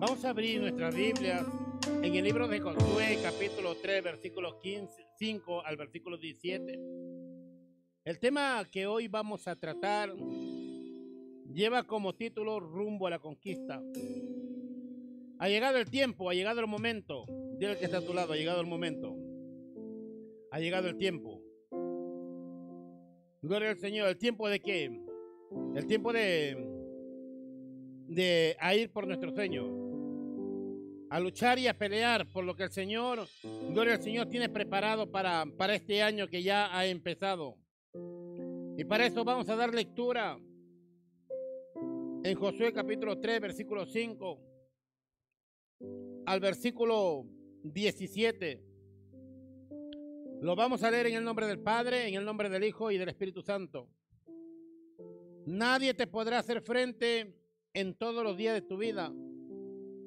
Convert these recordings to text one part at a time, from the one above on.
Vamos a abrir nuestras Biblias en el libro de Josué, capítulo 3, versículo 15, 5 al versículo 17. El tema que hoy vamos a tratar lleva como título Rumbo a la conquista. Ha llegado el tiempo, ha llegado el momento. Dile que está a tu lado, ha llegado el momento. Ha llegado el tiempo. Gloria al Señor. ¿El tiempo de qué? El tiempo de, de a ir por nuestro sueño. A luchar y a pelear por lo que el Señor, gloria al Señor, tiene preparado para, para este año que ya ha empezado. Y para eso vamos a dar lectura en Josué capítulo 3, versículo 5 al versículo 17. Lo vamos a leer en el nombre del Padre, en el nombre del Hijo y del Espíritu Santo. Nadie te podrá hacer frente en todos los días de tu vida.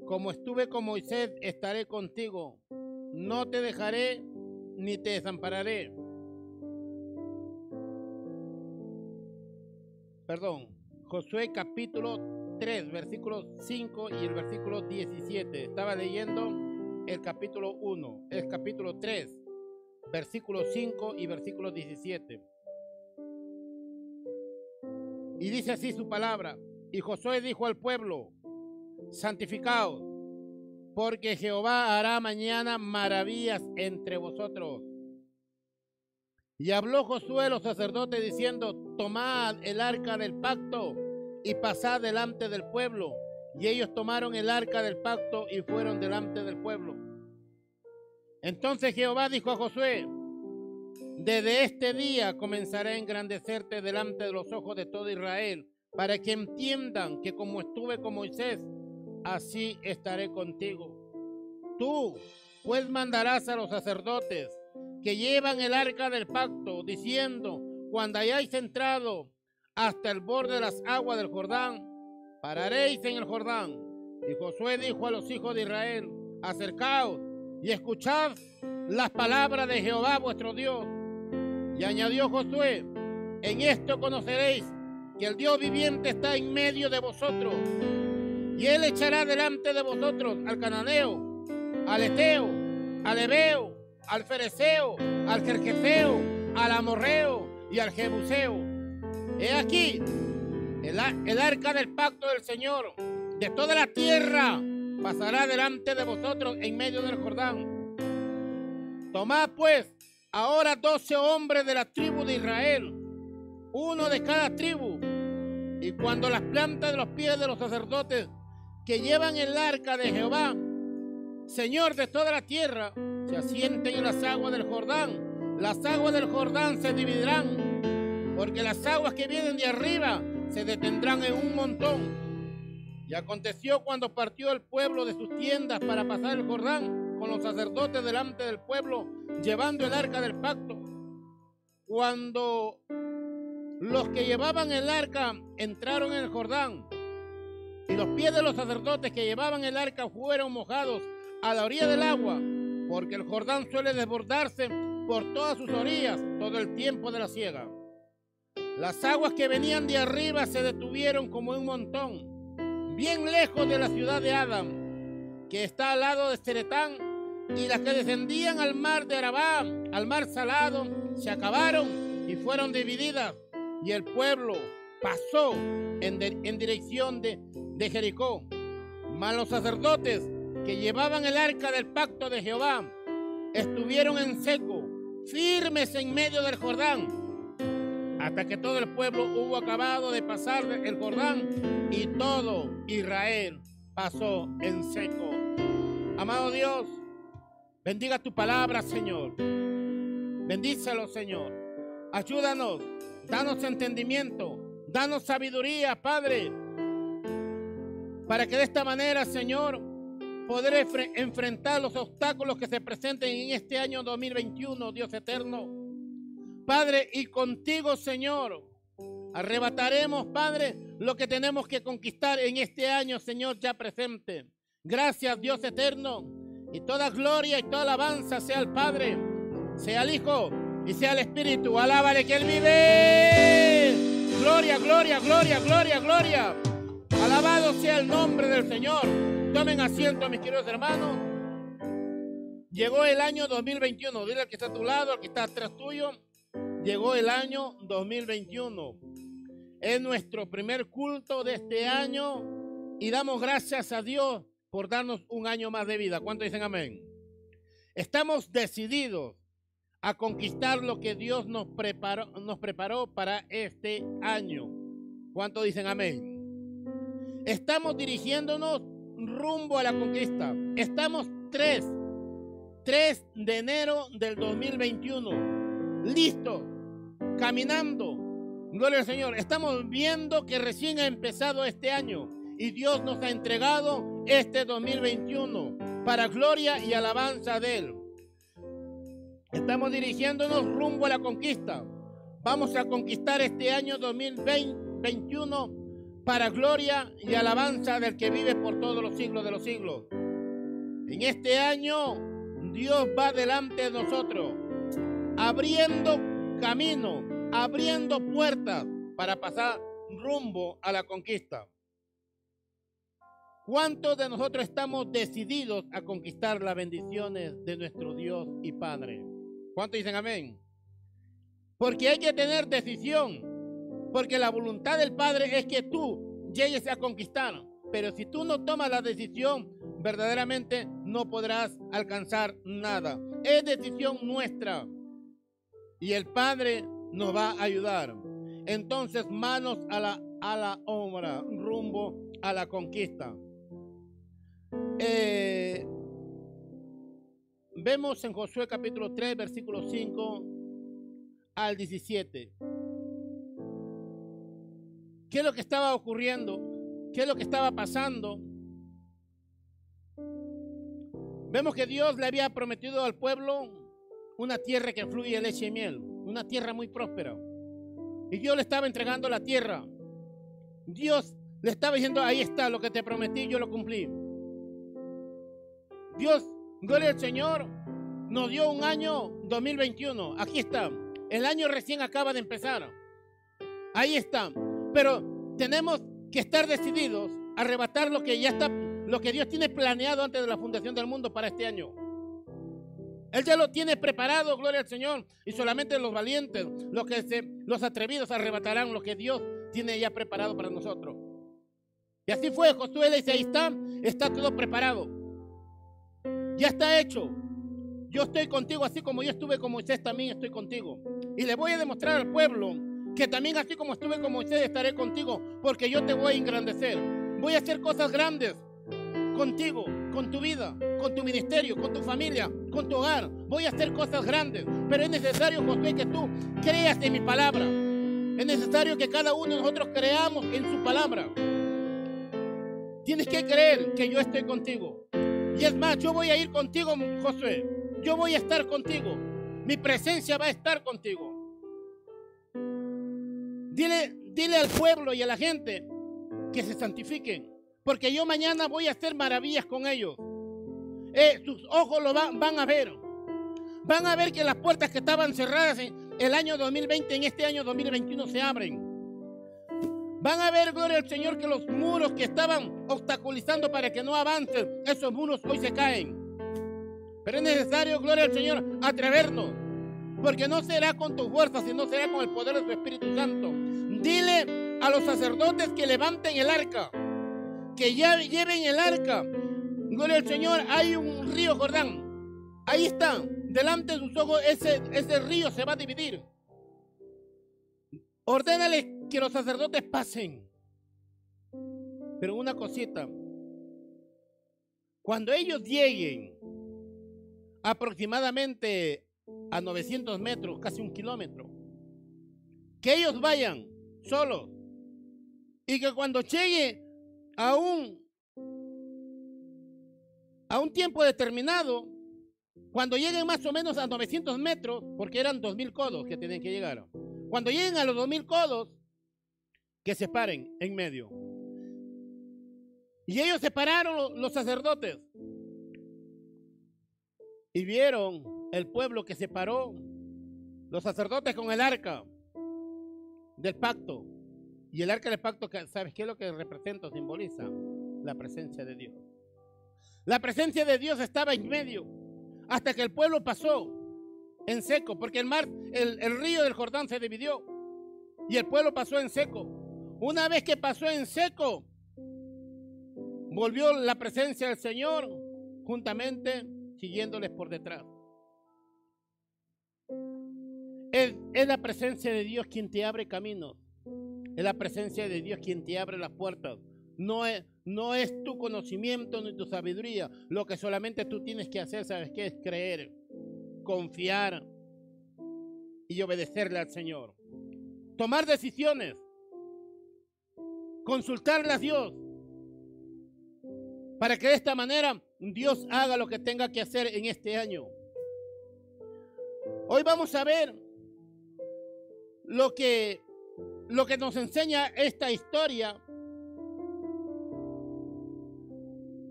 Como estuve con Moisés, estaré contigo. No te dejaré ni te desampararé. Perdón, Josué capítulo 3, versículo 5 y el versículo 17. Estaba leyendo el capítulo 1, el capítulo 3, versículo 5 y versículo 17. Y dice así su palabra. Y Josué dijo al pueblo, santificaos, porque Jehová hará mañana maravillas entre vosotros. Y habló Josué los sacerdotes diciendo, tomad el arca del pacto y pasad delante del pueblo. Y ellos tomaron el arca del pacto y fueron delante del pueblo. Entonces Jehová dijo a Josué, desde este día comenzaré a engrandecerte delante de los ojos de todo Israel, para que entiendan que como estuve con Moisés, así estaré contigo. Tú, pues mandarás a los sacerdotes que llevan el arca del pacto, diciendo, cuando hayáis entrado hasta el borde de las aguas del Jordán, pararéis en el Jordán. Y Josué dijo a los hijos de Israel, acercaos y escuchad las palabras de Jehová vuestro Dios. Y añadió Josué, en esto conoceréis que el Dios viviente está en medio de vosotros y él echará delante de vosotros al cananeo, al eteo, al ebeo, al fereceo, al jerjeseo, al amorreo y al jebuseo. He aquí el, el arca del pacto del Señor de toda la tierra pasará delante de vosotros en medio del Jordán. Tomad pues ahora doce hombres de la tribu de Israel, uno de cada tribu, y cuando las plantas de los pies de los sacerdotes que llevan el arca de Jehová, Señor de toda la tierra, se asienten en las aguas del Jordán. Las aguas del Jordán se dividirán, porque las aguas que vienen de arriba se detendrán en un montón. Y aconteció cuando partió el pueblo de sus tiendas para pasar el Jordán con los sacerdotes delante del pueblo, llevando el arca del pacto. Cuando los que llevaban el arca entraron en el Jordán, los pies de los sacerdotes que llevaban el arca fueron mojados a la orilla del agua, porque el Jordán suele desbordarse por todas sus orillas todo el tiempo de la siega. Las aguas que venían de arriba se detuvieron como un montón, bien lejos de la ciudad de Adam, que está al lado de Seretán, y las que descendían al mar de Arabá, al mar salado, se acabaron y fueron divididas, y el pueblo pasó en, en dirección de, de Jericó. Mas los sacerdotes que llevaban el arca del pacto de Jehová estuvieron en seco, firmes en medio del Jordán, hasta que todo el pueblo hubo acabado de pasar el Jordán y todo Israel pasó en seco. Amado Dios, bendiga tu palabra, Señor. Bendícelo, Señor. Ayúdanos, danos entendimiento, danos sabiduría, Padre para que de esta manera, Señor, poder enfrentar los obstáculos que se presenten en este año 2021, Dios eterno. Padre, y contigo, Señor, arrebataremos, Padre, lo que tenemos que conquistar en este año, Señor, ya presente. Gracias, Dios eterno. Y toda gloria y toda alabanza sea al Padre, sea al Hijo y sea al Espíritu. Alábale que Él vive. Gloria, gloria, gloria, gloria, gloria. Alabado sea el nombre del Señor. Tomen asiento, mis queridos hermanos. Llegó el año 2021. Dile al que está a tu lado, al que está atrás tuyo. Llegó el año 2021. Es nuestro primer culto de este año y damos gracias a Dios por darnos un año más de vida. ¿Cuánto dicen amén? Estamos decididos a conquistar lo que Dios nos preparó, nos preparó para este año. ¿Cuánto dicen amén? Estamos dirigiéndonos rumbo a la conquista. Estamos 3, 3 de enero del 2021, listos, caminando. Gloria al Señor. Estamos viendo que recién ha empezado este año y Dios nos ha entregado este 2021 para gloria y alabanza de Él. Estamos dirigiéndonos rumbo a la conquista. Vamos a conquistar este año 2021 para gloria y alabanza del que vive por todos los siglos de los siglos. En este año Dios va delante de nosotros, abriendo camino, abriendo puertas para pasar rumbo a la conquista. ¿Cuántos de nosotros estamos decididos a conquistar las bendiciones de nuestro Dios y Padre? ¿Cuántos dicen amén? Porque hay que tener decisión. Porque la voluntad del Padre es que tú llegues a conquistar. Pero si tú no tomas la decisión, verdaderamente no podrás alcanzar nada. Es decisión nuestra. Y el Padre nos va a ayudar. Entonces, manos a la, a la obra, rumbo a la conquista. Eh, Vemos en Josué capítulo 3, versículo 5 al 17. ¿Qué es lo que estaba ocurriendo? ¿Qué es lo que estaba pasando? Vemos que Dios le había prometido al pueblo una tierra que fluye leche y miel, una tierra muy próspera. Y Dios le estaba entregando la tierra. Dios le estaba diciendo, ahí está lo que te prometí, yo lo cumplí. Dios Gloria al Señor. Nos dio un año 2021. Aquí está. El año recién acaba de empezar. Ahí está. Pero tenemos que estar decididos a arrebatar lo que ya está, lo que Dios tiene planeado antes de la fundación del mundo para este año. Él ya lo tiene preparado, gloria al Señor. Y solamente los valientes, los, que se, los atrevidos arrebatarán lo que Dios tiene ya preparado para nosotros. Y así fue, Josué le dice, ahí está, está todo preparado. Ya está hecho. Yo estoy contigo así como yo estuve con Moisés, también estoy contigo. Y le voy a demostrar al pueblo que también así como estuve con Moisés estaré contigo, porque yo te voy a engrandecer. Voy a hacer cosas grandes contigo, con tu vida, con tu ministerio, con tu familia, con tu hogar. Voy a hacer cosas grandes, pero es necesario, Josué, que tú creas en mi palabra. Es necesario que cada uno de nosotros creamos en su palabra. Tienes que creer que yo estoy contigo. Y es más, yo voy a ir contigo, Josué. Yo voy a estar contigo. Mi presencia va a estar contigo. Dile, dile al pueblo y a la gente que se santifiquen. Porque yo mañana voy a hacer maravillas con ellos. Eh, sus ojos lo van a ver. Van a ver que las puertas que estaban cerradas en el año 2020, en este año 2021 se abren. Van a ver, gloria al Señor, que los muros que estaban obstaculizando para que no avancen, esos muros hoy se caen. Pero es necesario, gloria al Señor, atrevernos. Porque no será con tu fuerza, sino será con el poder de su Espíritu Santo. Dile a los sacerdotes que levanten el arca, que ya lleven el arca. Gloria al Señor, hay un río Jordán. Ahí está, delante de sus ojos, ese, ese río se va a dividir. Ordénale que los sacerdotes pasen. Pero una cosita, cuando ellos lleguen aproximadamente a 900 metros, casi un kilómetro, que ellos vayan solos y que cuando llegue a un a un tiempo determinado, cuando lleguen más o menos a 900 metros, porque eran 2000 codos que tienen que llegar, cuando lleguen a los 2000 codos, que se paren en medio. Y ellos se pararon los sacerdotes. Y vieron el pueblo que se paró, los sacerdotes con el arca del pacto. Y el arca del pacto, ¿sabes qué es lo que representa simboliza? La presencia de Dios. La presencia de Dios estaba en medio hasta que el pueblo pasó en seco, porque el mar, el, el río del Jordán se dividió y el pueblo pasó en seco. Una vez que pasó en seco, volvió la presencia del Señor juntamente siguiéndoles por detrás. Es, la presencia de Dios quien te abre caminos. Es la presencia de Dios quien te abre las puertas. No es, no es tu conocimiento ni tu sabiduría. Lo que solamente tú tienes que hacer, ¿sabes qué? Es creer, confiar y obedecerle al Señor. Tomar decisiones. Consultarle a Dios. Para que de esta manera Dios haga lo que tenga que hacer en este año. Hoy vamos a ver lo que, lo que nos enseña esta historia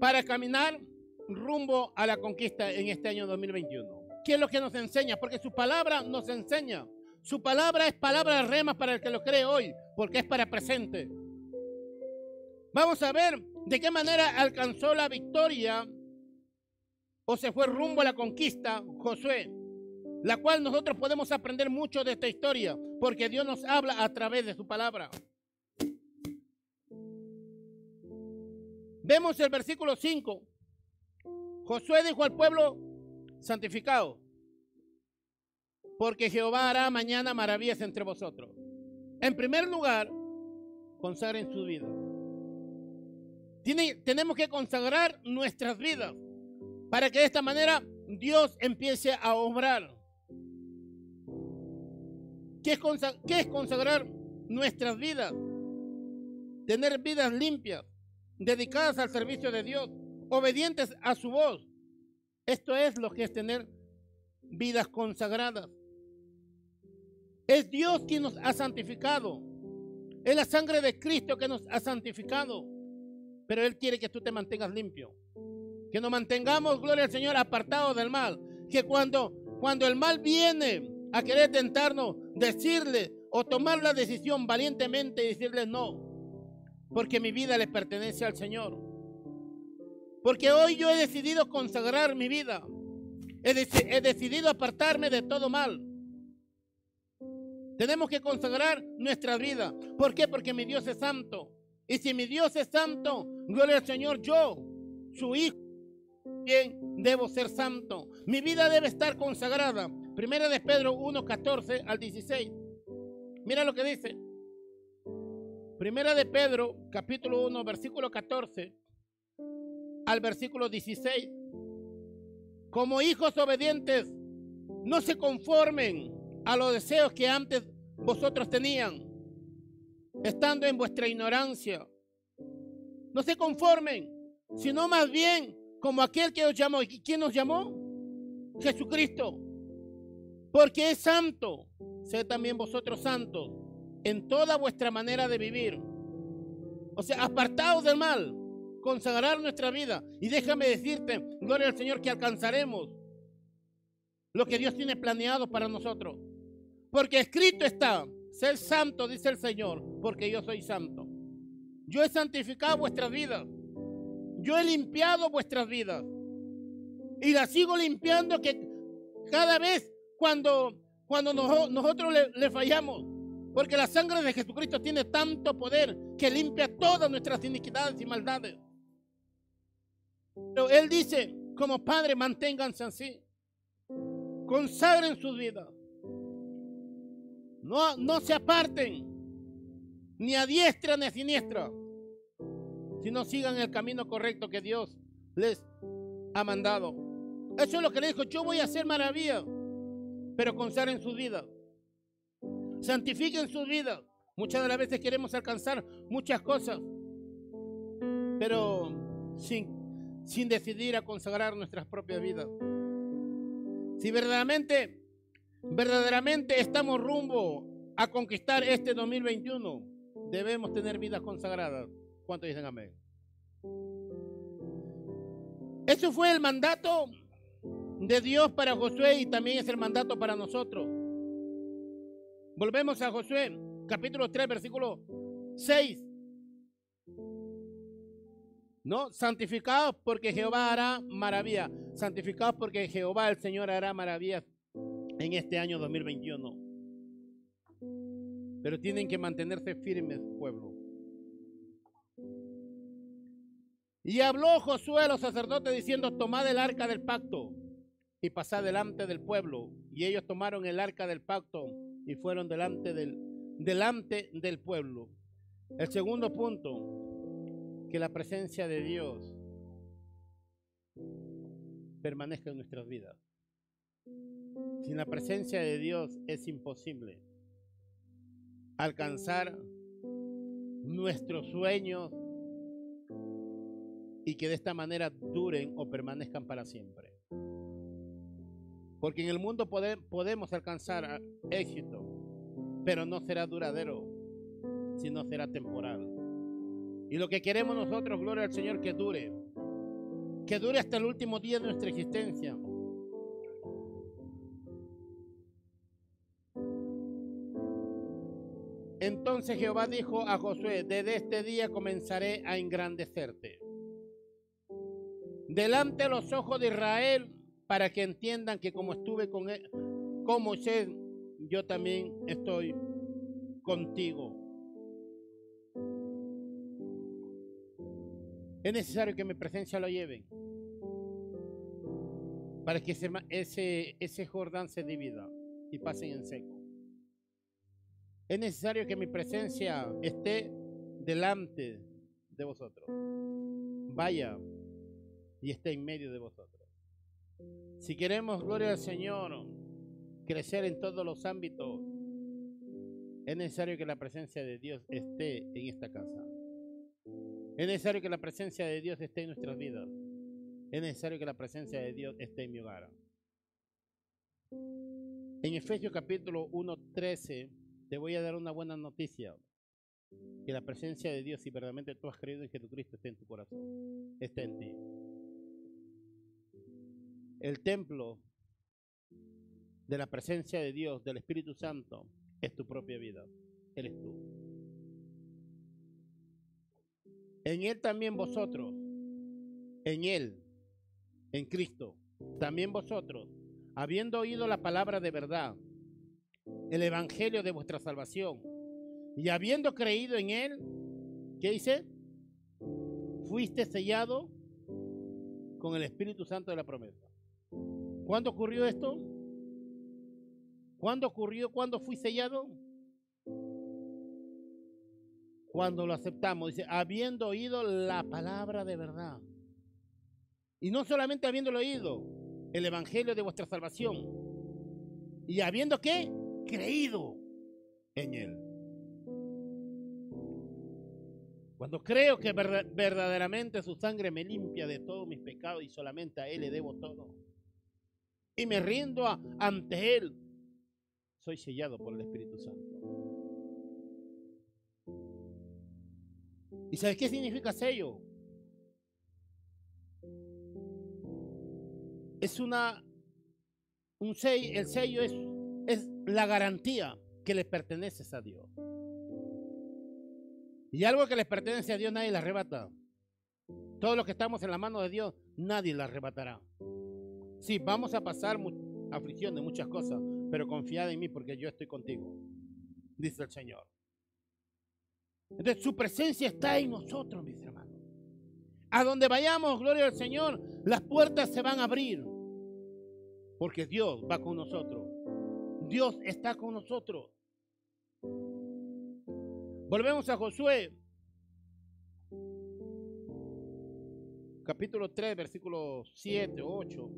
para caminar rumbo a la conquista en este año 2021. ¿Qué es lo que nos enseña? Porque su palabra nos enseña. Su palabra es palabra de rema para el que lo cree hoy, porque es para presente. Vamos a ver de qué manera alcanzó la victoria o se fue rumbo a la conquista Josué, la cual nosotros podemos aprender mucho de esta historia, porque Dios nos habla a través de su palabra. Vemos el versículo 5. Josué dijo al pueblo, santificado, porque Jehová hará mañana maravillas entre vosotros. En primer lugar, consagren su vida. Tenemos que consagrar nuestras vidas para que de esta manera Dios empiece a obrar. ¿Qué es, ¿Qué es consagrar nuestras vidas? Tener vidas limpias, dedicadas al servicio de Dios, obedientes a su voz. Esto es lo que es tener vidas consagradas. Es Dios quien nos ha santificado. Es la sangre de Cristo que nos ha santificado. Pero Él quiere que tú te mantengas limpio. Que nos mantengamos, gloria al Señor, apartados del mal. Que cuando, cuando el mal viene a querer tentarnos, decirle o tomar la decisión valientemente y decirle no porque mi vida le pertenece al Señor. Porque hoy yo he decidido consagrar mi vida. He, decidido apartarme de todo mal. Tenemos que consagrar nuestra vida. ¿Por qué? Porque mi Dios es santo. Y si mi Dios es santo, gloria al Señor, yo, su hijo, bien debo ser santo. Mi vida debe estar consagrada. Primera de Pedro 1, 14 al 16. Mira lo que dice. Primera de Pedro, capítulo 1, versículo 14 al versículo 16. Como hijos obedientes, no se conformen a los deseos que antes vosotros tenían, estando en vuestra ignorancia. No se conformen, sino más bien como aquel que os llamó. ¿Y quién nos llamó? Jesucristo. Porque es santo. Sé también vosotros santos en toda vuestra manera de vivir. O sea, apartados del mal, consagrar nuestra vida. Y déjame decirte, gloria al Señor, que alcanzaremos lo que Dios tiene planeado para nosotros. Porque escrito está, ser santo, dice el Señor, porque yo soy santo. Yo he santificado vuestras vidas. Yo he limpiado vuestras vidas. Y las sigo limpiando que cada vez cuando, cuando nosotros le, le fallamos, porque la sangre de Jesucristo tiene tanto poder que limpia todas nuestras iniquidades y maldades. Pero Él dice, como Padre, manténganse así. Consagren sus vidas. No, no se aparten, ni a diestra ni a siniestra, sino sigan el camino correcto que Dios les ha mandado. Eso es lo que le dijo, yo voy a hacer maravilla, pero consagren sus vidas santifiquen sus vidas. Muchas de las veces queremos alcanzar muchas cosas, pero sin, sin decidir a consagrar nuestras propias vidas. Si verdaderamente, verdaderamente estamos rumbo a conquistar este 2021, debemos tener vidas consagradas. ¿Cuántos dicen amén? Eso fue el mandato de Dios para Josué y también es el mandato para nosotros. Volvemos a Josué, capítulo 3, versículo 6. No, santificados porque Jehová hará maravilla. Santificados porque Jehová el Señor hará maravillas en este año 2021. Pero tienen que mantenerse firmes, pueblo. Y habló Josué a los sacerdotes diciendo, tomad el arca del pacto y pasad delante del pueblo. Y ellos tomaron el arca del pacto y fueron delante del, delante del pueblo. El segundo punto, que la presencia de Dios permanezca en nuestras vidas. Sin la presencia de Dios es imposible alcanzar nuestros sueños y que de esta manera duren o permanezcan para siempre. Porque en el mundo podemos alcanzar éxito, pero no será duradero, sino será temporal. Y lo que queremos nosotros, gloria al Señor, que dure, que dure hasta el último día de nuestra existencia. Entonces Jehová dijo a Josué, desde este día comenzaré a engrandecerte. Delante de los ojos de Israel, para que entiendan que como estuve con él, como Moisés, yo también estoy contigo. Es necesario que mi presencia lo lleven para que ese, ese, ese Jordán se divida y pasen en seco. Es necesario que mi presencia esté delante de vosotros. Vaya y esté en medio de vosotros. Si queremos, gloria al Señor, crecer en todos los ámbitos, es necesario que la presencia de Dios esté en esta casa. Es necesario que la presencia de Dios esté en nuestras vidas. Es necesario que la presencia de Dios esté en mi hogar. En Efesios capítulo 1, 13 te voy a dar una buena noticia. Que la presencia de Dios, si verdaderamente tú has creído en Jesucristo, esté en tu corazón, está en ti. El templo de la presencia de Dios, del Espíritu Santo, es tu propia vida. Eres tú. En Él también vosotros, en Él, en Cristo, también vosotros, habiendo oído la palabra de verdad, el evangelio de vuestra salvación. Y habiendo creído en él, ¿qué dice? Fuiste sellado con el Espíritu Santo de la promesa. ¿Cuándo ocurrió esto? ¿Cuándo ocurrió? ¿Cuándo fui sellado? Cuando lo aceptamos, dice, habiendo oído la palabra de verdad. Y no solamente habiéndolo oído, el evangelio de vuestra salvación. Y habiendo qué? creído en Él. Cuando creo que verdaderamente su sangre me limpia de todos mis pecados y solamente a Él le debo todo. Y me rindo ante Él. Soy sellado por el Espíritu Santo. ¿Y sabes qué significa sello? Es una, un sello, el sello es es la garantía que le pertenece a Dios. Y algo que les pertenece a Dios nadie la arrebata. Todos los que estamos en la mano de Dios, nadie la arrebatará. Sí, vamos a pasar aflicción de muchas cosas, pero confiad en mí porque yo estoy contigo, dice el Señor. Entonces su presencia está en nosotros, mis hermanos. A donde vayamos, gloria al Señor, las puertas se van a abrir, porque Dios va con nosotros. Dios está con nosotros. Volvemos a Josué. Capítulo 3, versículo 7, 8.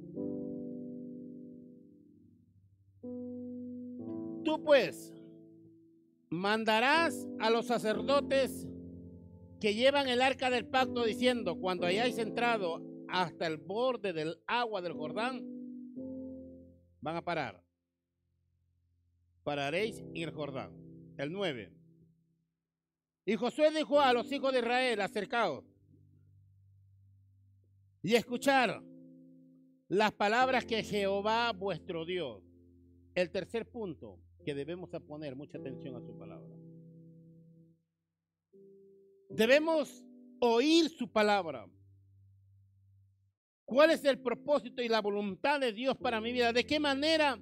Tú pues mandarás a los sacerdotes que llevan el arca del pacto diciendo, cuando hayáis entrado hasta el borde del agua del Jordán, van a parar pararéis en el Jordán. El 9. Y Josué dijo a los hijos de Israel, acercaos y escuchar las palabras que Jehová vuestro Dios. El tercer punto que debemos poner mucha atención a su palabra. Debemos oír su palabra. ¿Cuál es el propósito y la voluntad de Dios para mi vida? ¿De qué manera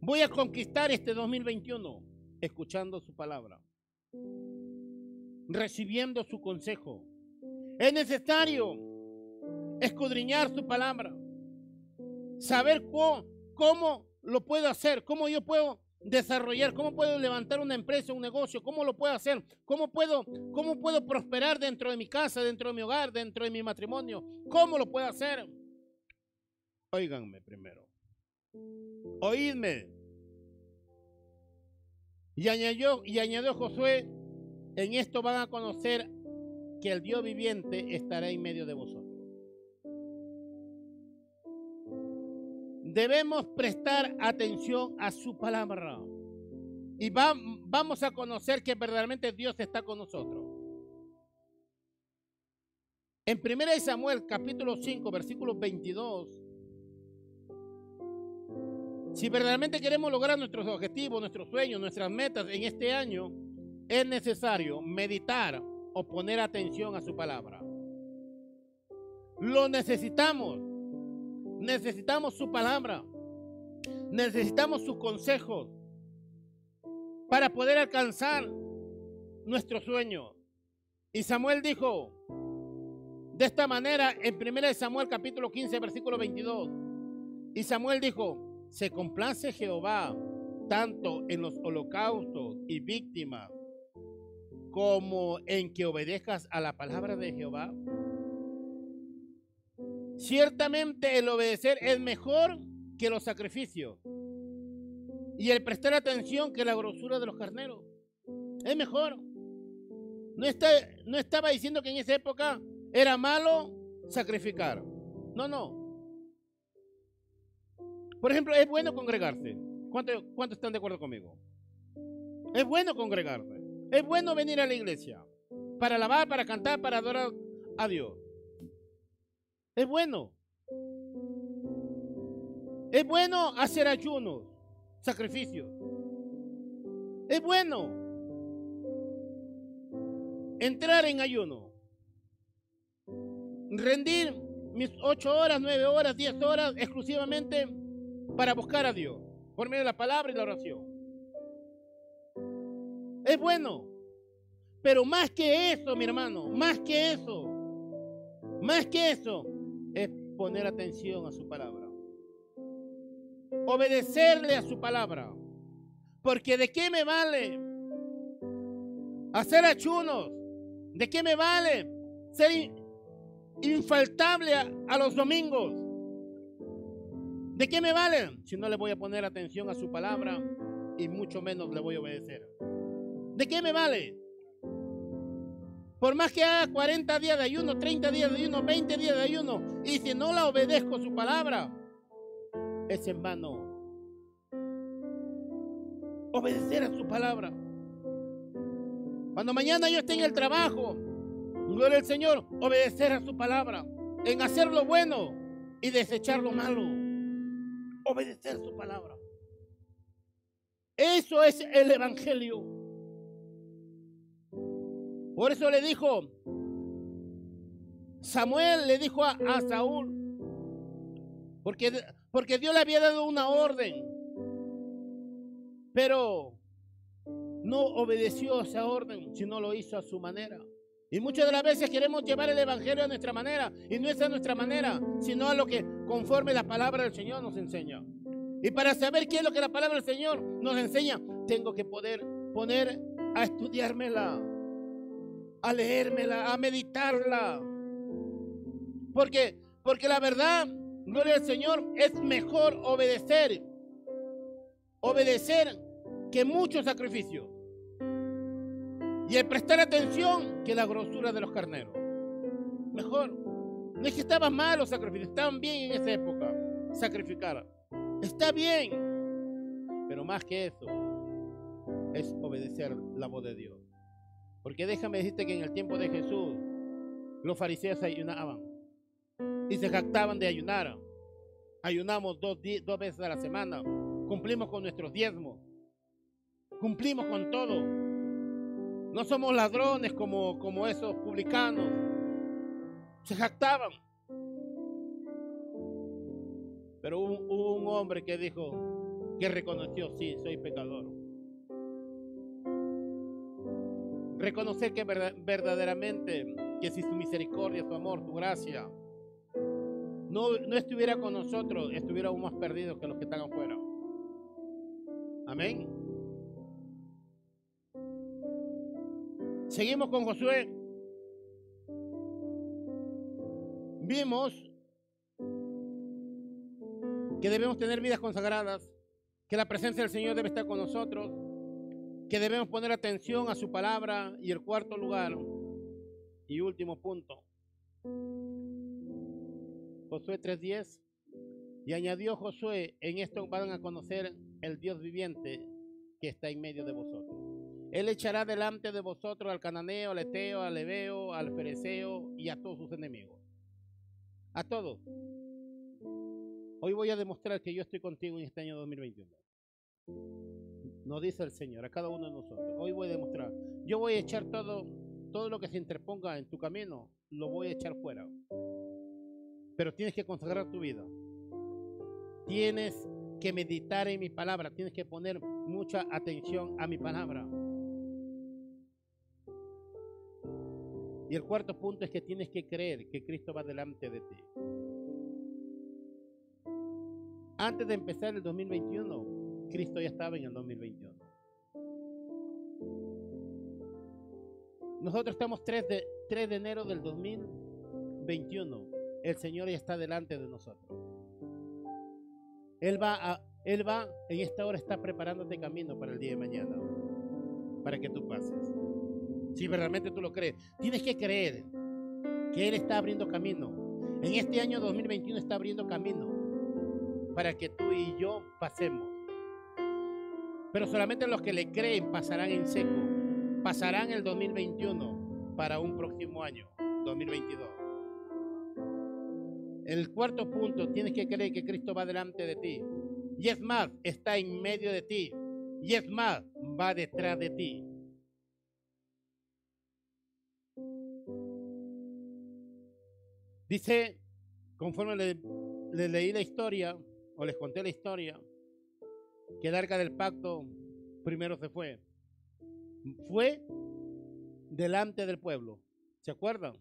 voy a conquistar este 2021? Escuchando su palabra, recibiendo su consejo. Es necesario escudriñar su palabra, saber cómo, lo puedo hacer, cómo yo puedo desarrollar, cómo puedo levantar una empresa, un negocio, cómo lo puedo hacer, cómo puedo, cómo puedo prosperar dentro de mi casa, dentro de mi hogar, dentro de mi matrimonio, cómo lo puedo hacer. Óiganme primero. Oídme. Y añadió, y añadió Josué, en esto van a conocer que el Dios viviente estará en medio de vosotros. Debemos prestar atención a su palabra. Y vamos a conocer que verdaderamente Dios está con nosotros. En 1 Samuel capítulo 5 versículo 22. Si verdaderamente queremos lograr nuestros objetivos, nuestros sueños, nuestras metas en este año, es necesario meditar o poner atención a su palabra. Lo necesitamos. Necesitamos su palabra. Necesitamos sus consejos para poder alcanzar nuestro sueño. Y Samuel dijo de esta manera en 1 Samuel capítulo 15 versículo 22. Y Samuel dijo, se complace Jehová tanto en los holocaustos y víctimas como en que obedezcas a la palabra de Jehová. Ciertamente el obedecer es mejor que los sacrificios y el prestar atención que la grosura de los carneros. Es mejor. No, está, no estaba diciendo que en esa época era malo sacrificar. No, no. Por ejemplo, es bueno congregarse. ¿Cuántos cuánto están de acuerdo conmigo? Es bueno congregarse. Es bueno venir a la iglesia para alabar, para cantar, para adorar a Dios. Es bueno. Es bueno hacer ayunos, sacrificios. Es bueno entrar en ayuno. Rendir mis ocho horas, nueve horas, diez horas exclusivamente para buscar a Dios por medio de la palabra y la oración. Es bueno. Pero más que eso, mi hermano, más que eso, más que eso, es poner atención a su palabra. Obedecerle a su palabra. Porque de qué me vale hacer achunos? ¿De qué me vale ser infaltable a, los domingos? ¿De qué me vale si no le voy a poner atención a su palabra y mucho menos le voy a obedecer? ¿De qué me vale? Por más que haga 40 días de ayuno, 30 días de ayuno, 20 días de ayuno, y si no la obedezco su palabra, es en vano. Obedecer a su palabra. Cuando mañana yo esté en el trabajo, gloria al Señor, obedecer a su palabra, en hacer lo bueno y desechar lo malo. Obedecer su palabra. Eso es el Evangelio. Por eso le dijo, Samuel le dijo a, Saúl, porque, porque Dios le había dado una orden, pero no obedeció esa orden, sino lo hizo a su manera. Y muchas de las veces queremos llevar el Evangelio a nuestra manera, y no es a nuestra manera, sino a lo que conforme la palabra del Señor nos enseña. Y para saber qué es lo que la palabra del Señor nos enseña, tengo que poder poner a estudiármela a leérmela, a meditarla. Porque, porque la verdad, gloria al Señor, es mejor obedecer. Obedecer que muchos sacrificios. Y el prestar atención que la grosura de los carneros. Mejor. No es que estaban mal los sacrificios, estaban bien en esa época. Sacrificar. Está bien. Pero más que eso, es obedecer la voz de Dios. Porque déjame decirte que en el tiempo de Jesús los fariseos ayunaban y se jactaban de ayunar. Ayunamos dos, dos veces a la semana. Cumplimos con nuestros diezmos. Cumplimos con todo. No somos ladrones como, como esos publicanos Se jactaban. Pero hubo, un hombre que dijo, que reconoció, sí, soy pecador. Reconocer que verdaderamente, que si su misericordia, su amor, su gracia, no, no estuviera con nosotros, estuviéramos más perdidos que los que están afuera. Amén. Seguimos con Josué. Vimos que debemos tener vidas consagradas, que la presencia del Señor debe estar con nosotros, que debemos poner atención a su palabra y el cuarto lugar y último punto. Josué 3:10 y añadió Josué, en esto van a conocer el Dios viviente que está en medio de vosotros. Él echará delante de vosotros al cananeo, al eteo, al leveo, al fereceo y a todos sus enemigos. A todos. Hoy voy a demostrar que yo estoy contigo en este año 2021. Nos dice el Señor a cada uno de nosotros. Hoy voy a demostrar. Yo voy a echar todo, todo lo que se interponga en tu camino, lo voy a echar fuera. Pero tienes que consagrar tu vida. Tienes que meditar en mi palabra. Tienes que poner mucha atención a mi palabra. Y el cuarto punto es que tienes que creer que Cristo va delante de ti. Antes de empezar el 2021, Cristo ya estaba en el 2021. Nosotros estamos 3 de, 3 de enero del 2021. El Señor ya está delante de nosotros. Él va, él va, en esta hora está preparándote camino para el día de mañana, para que tú pases. Si realmente tú lo crees, tienes que creer que Él está abriendo camino. En este año 2021 está abriendo camino para que tú y yo pasemos. Pero solamente los que le creen pasarán en seco. Pasarán el 2021 para un próximo año, 2022. El cuarto punto, tienes que creer que Cristo va delante de ti. Y es más, está en medio de ti. Y es más, va detrás de ti. Dice, conforme le, le leí la historia, o les conté la historia, que el arca del pacto primero se fue. Fue delante del pueblo. ¿Se acuerdan?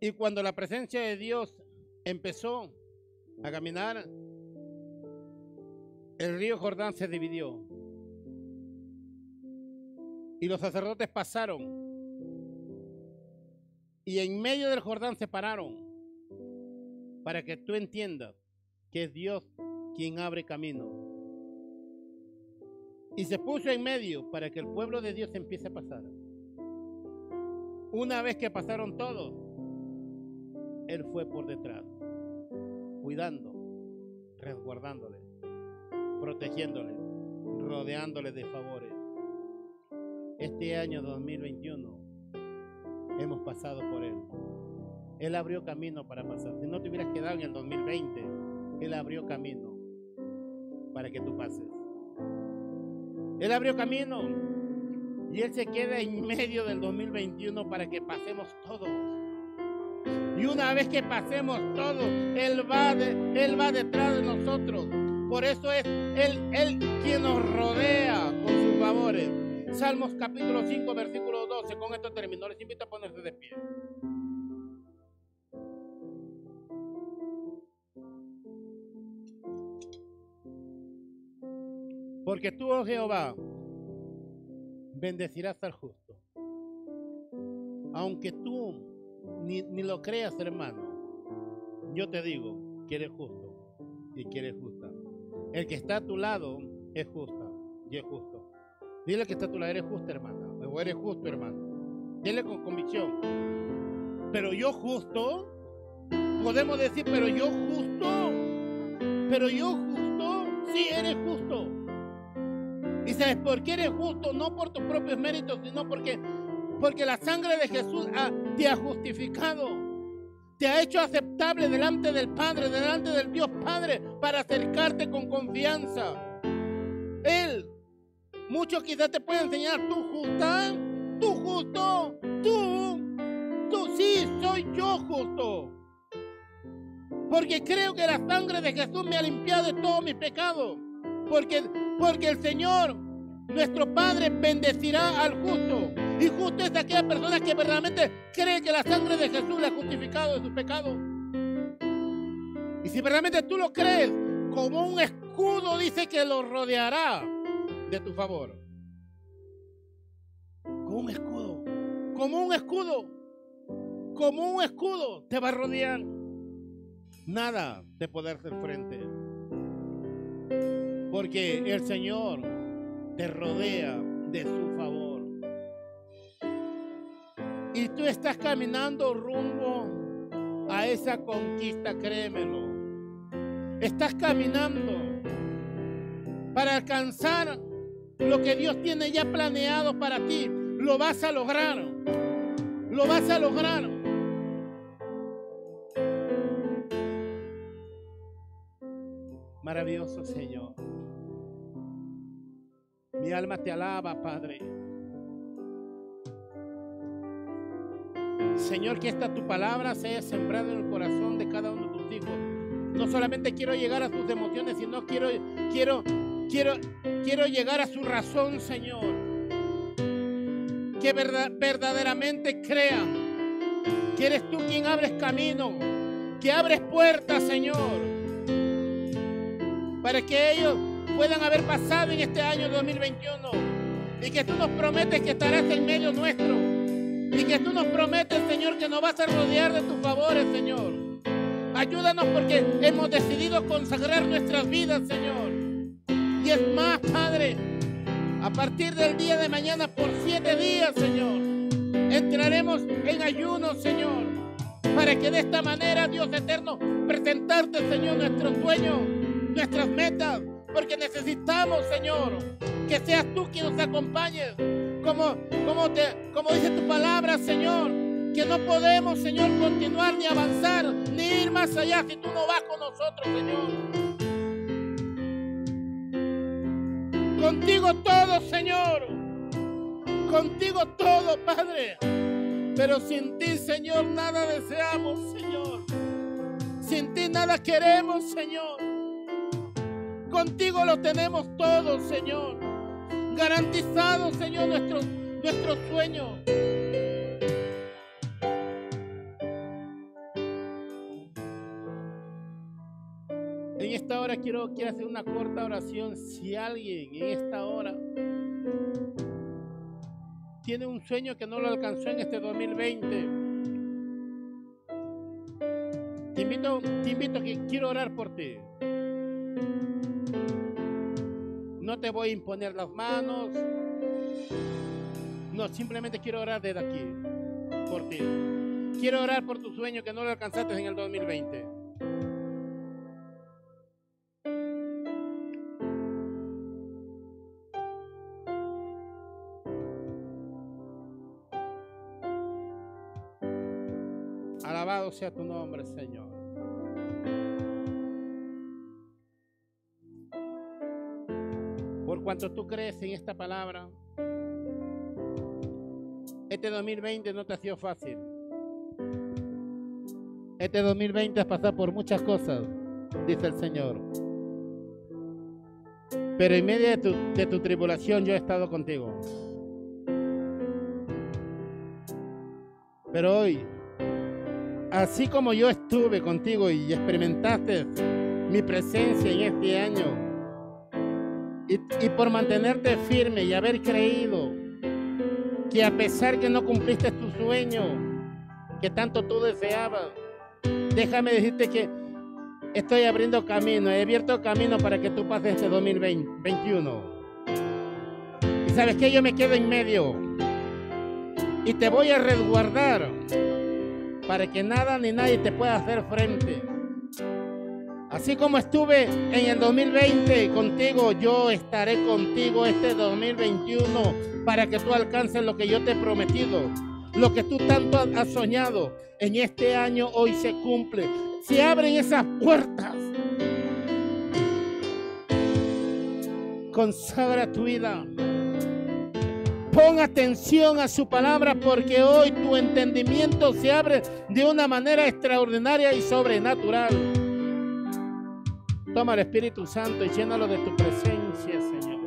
Y cuando la presencia de Dios empezó a caminar, el río Jordán se dividió. Y los sacerdotes pasaron. Y en medio del Jordán se pararon. Para que tú entiendas que es Dios quien abre camino. Y se puso en medio para que el pueblo de Dios empiece a pasar. Una vez que pasaron todos, Él fue por detrás, cuidando, resguardándole, protegiéndole, rodeándole de favores. Este año 2021 hemos pasado por Él. Él abrió camino para pasar. Si no te hubieras quedado en el 2020, él abrió camino para que tú pases. Él abrió camino y Él se queda en medio del 2021 para que pasemos todos. Y una vez que pasemos todos, Él va, él va detrás de nosotros. Por eso es él, él quien nos rodea con sus favores. Salmos capítulo 5, versículo 12. Con esto termino. Les invito a ponerse de pie. Porque tú, oh Jehová, bendecirás al justo. Aunque tú ni, lo creas, hermano, yo te digo que eres justo y que eres justa. El que está a tu lado es justa y es justo. Dile que está a tu lado, eres justa, hermana, o eres justo, hermano. Dile con convicción. Pero yo justo, podemos decir, pero yo justo, pero yo justo, sí eres justo. ¿Y sabes por qué eres justo? No por tus propios méritos, sino porque, porque la sangre de Jesús te ha justificado. Te ha hecho aceptable delante del Padre, delante del Dios Padre, para acercarte con confianza. Él, muchos quizás te pueden enseñar, tú justa, tú justo, tú, tú sí, soy yo justo. Porque creo que la sangre de Jesús me ha limpiado de todos mis pecados. Porque, porque el Señor, nuestro Padre, bendecirá al justo. Y justo es aquella persona que verdaderamente cree que la sangre de Jesús le ha justificado de sus pecados. Y si verdaderamente tú lo crees, como un escudo dice que lo rodeará de tu favor. Como un escudo. Como un escudo. Como un escudo te va a rodear. Nada de poder hacer frente. Porque el Señor te rodea de su favor. Y tú estás caminando rumbo a esa conquista, créemelo. Estás caminando para alcanzar lo que Dios tiene ya planeado para ti. Lo vas a lograr. Lo vas a lograr. Maravilloso Señor. Mi alma te alaba, Padre. Señor, que esta tu palabra sea sembrada en el corazón de cada uno de tus hijos. No solamente quiero llegar a sus emociones, sino quiero, quiero, quiero, quiero llegar a su razón, Señor. Que verdaderamente crean que eres tú quien abres camino, que abres puertas, Señor, para que ellos puedan haber pasado en este año 2021 y que tú nos prometes que estarás en medio nuestro y que tú nos prometes, Señor, que nos vas a rodear de tus favores, Señor. Ayúdanos porque hemos decidido consagrar nuestras vidas, Señor. Y es más, Padre, a partir del día de mañana por siete días, Señor, entraremos en ayuno, Señor, para que de esta manera, Dios eterno, presentarte, Señor, nuestros sueños, nuestras metas, porque necesitamos, Señor, que seas tú quien nos acompañes, como, como, te, como dice tu palabra, Señor, que no podemos, Señor, continuar ni avanzar, ni ir más allá si tú no vas con nosotros, Señor. Contigo todo, Señor. Contigo todo, Padre. Pero sin ti, Señor, nada deseamos, Señor. Sin ti nada queremos, Señor. Contigo lo tenemos todo, Señor. Garantizado, Señor, nuestros nuestro sueños. En esta hora quiero, quiero hacer una corta oración. Si alguien en esta hora tiene un sueño que no lo alcanzó en este 2020, te invito, te invito que quiero orar por ti. No te voy a imponer las manos. No, simplemente quiero orar desde aquí por ti. Quiero orar por tu sueño que no lo alcanzaste en el 2020. Alabado sea tu nombre, Señor. Cuanto tú crees en esta palabra, este 2020 no te ha sido fácil. Este 2020 has pasado por muchas cosas, dice el Señor. Pero en medio de tu, de tu tribulación yo he estado contigo. Pero hoy, así como yo estuve contigo y experimentaste mi presencia en este año, y, por mantenerte firme y haber creído que a pesar que no cumpliste tu sueño, que tanto tú deseabas, déjame decirte que estoy abriendo camino, he abierto camino para que tú pases este 2021. Y sabes que yo me quedo en medio y te voy a resguardar para que nada ni nadie te pueda hacer frente. Así como estuve en el 2020 contigo, yo estaré contigo este 2021 para que tú alcances lo que yo te he prometido. Lo que tú tanto has soñado en este año hoy se cumple. Se abren esas puertas. Consagra tu vida. Pon atención a su palabra porque hoy tu entendimiento se abre de una manera extraordinaria y sobrenatural. Toma el Espíritu Santo y llénalo de tu presencia, Señor.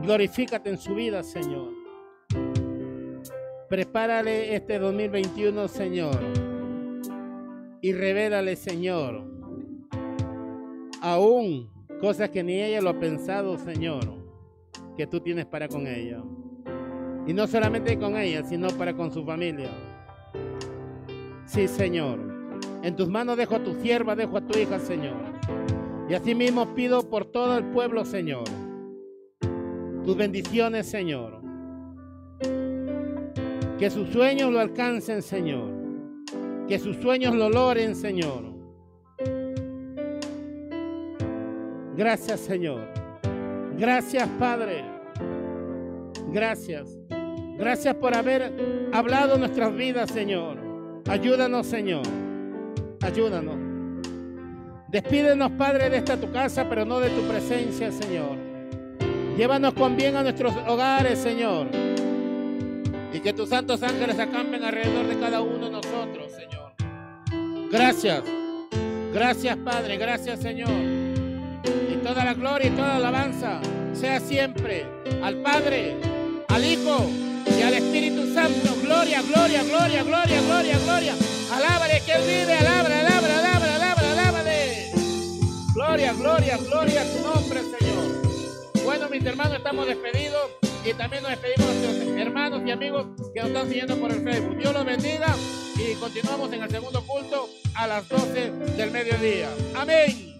Glorifícate en su vida, Señor. Prepárale este 2021, Señor. Y revélale, Señor, aún cosas que ni ella lo ha pensado, Señor, que tú tienes para con ella. Y no solamente con ella, sino para con su familia. Sí, Señor. En tus manos dejo a tu sierva, dejo a tu hija, Señor. Y asimismo pido por todo el pueblo, Señor. Tus bendiciones, Señor. Que sus sueños lo alcancen, Señor. Que sus sueños lo logren, Señor. Gracias, Señor. Gracias, Padre. Gracias. Gracias por haber hablado nuestras vidas, Señor. Ayúdanos, Señor. Ayúdanos. Despídenos, Padre, de esta tu casa, pero no de tu presencia, Señor. Llévanos con bien a nuestros hogares, Señor. Y que tus santos ángeles acampen alrededor de cada uno de nosotros, Señor. Gracias. Gracias, Padre. Gracias, Señor toda la gloria y toda la alabanza sea siempre al Padre, al Hijo al Espíritu Santo. Gloria, gloria, gloria, gloria, gloria, gloria. Alábale que Él vive, alábale, alábale, alábale, alábale, alábale. Gloria, gloria, gloria a tu nombre, Señor. Bueno, mis hermanos, estamos despedidos y también nos despedimos de nuestros hermanos y amigos que nos están siguiendo por el Facebook. Dios los bendiga y continuamos en el segundo culto a las 12 del mediodía. Amén.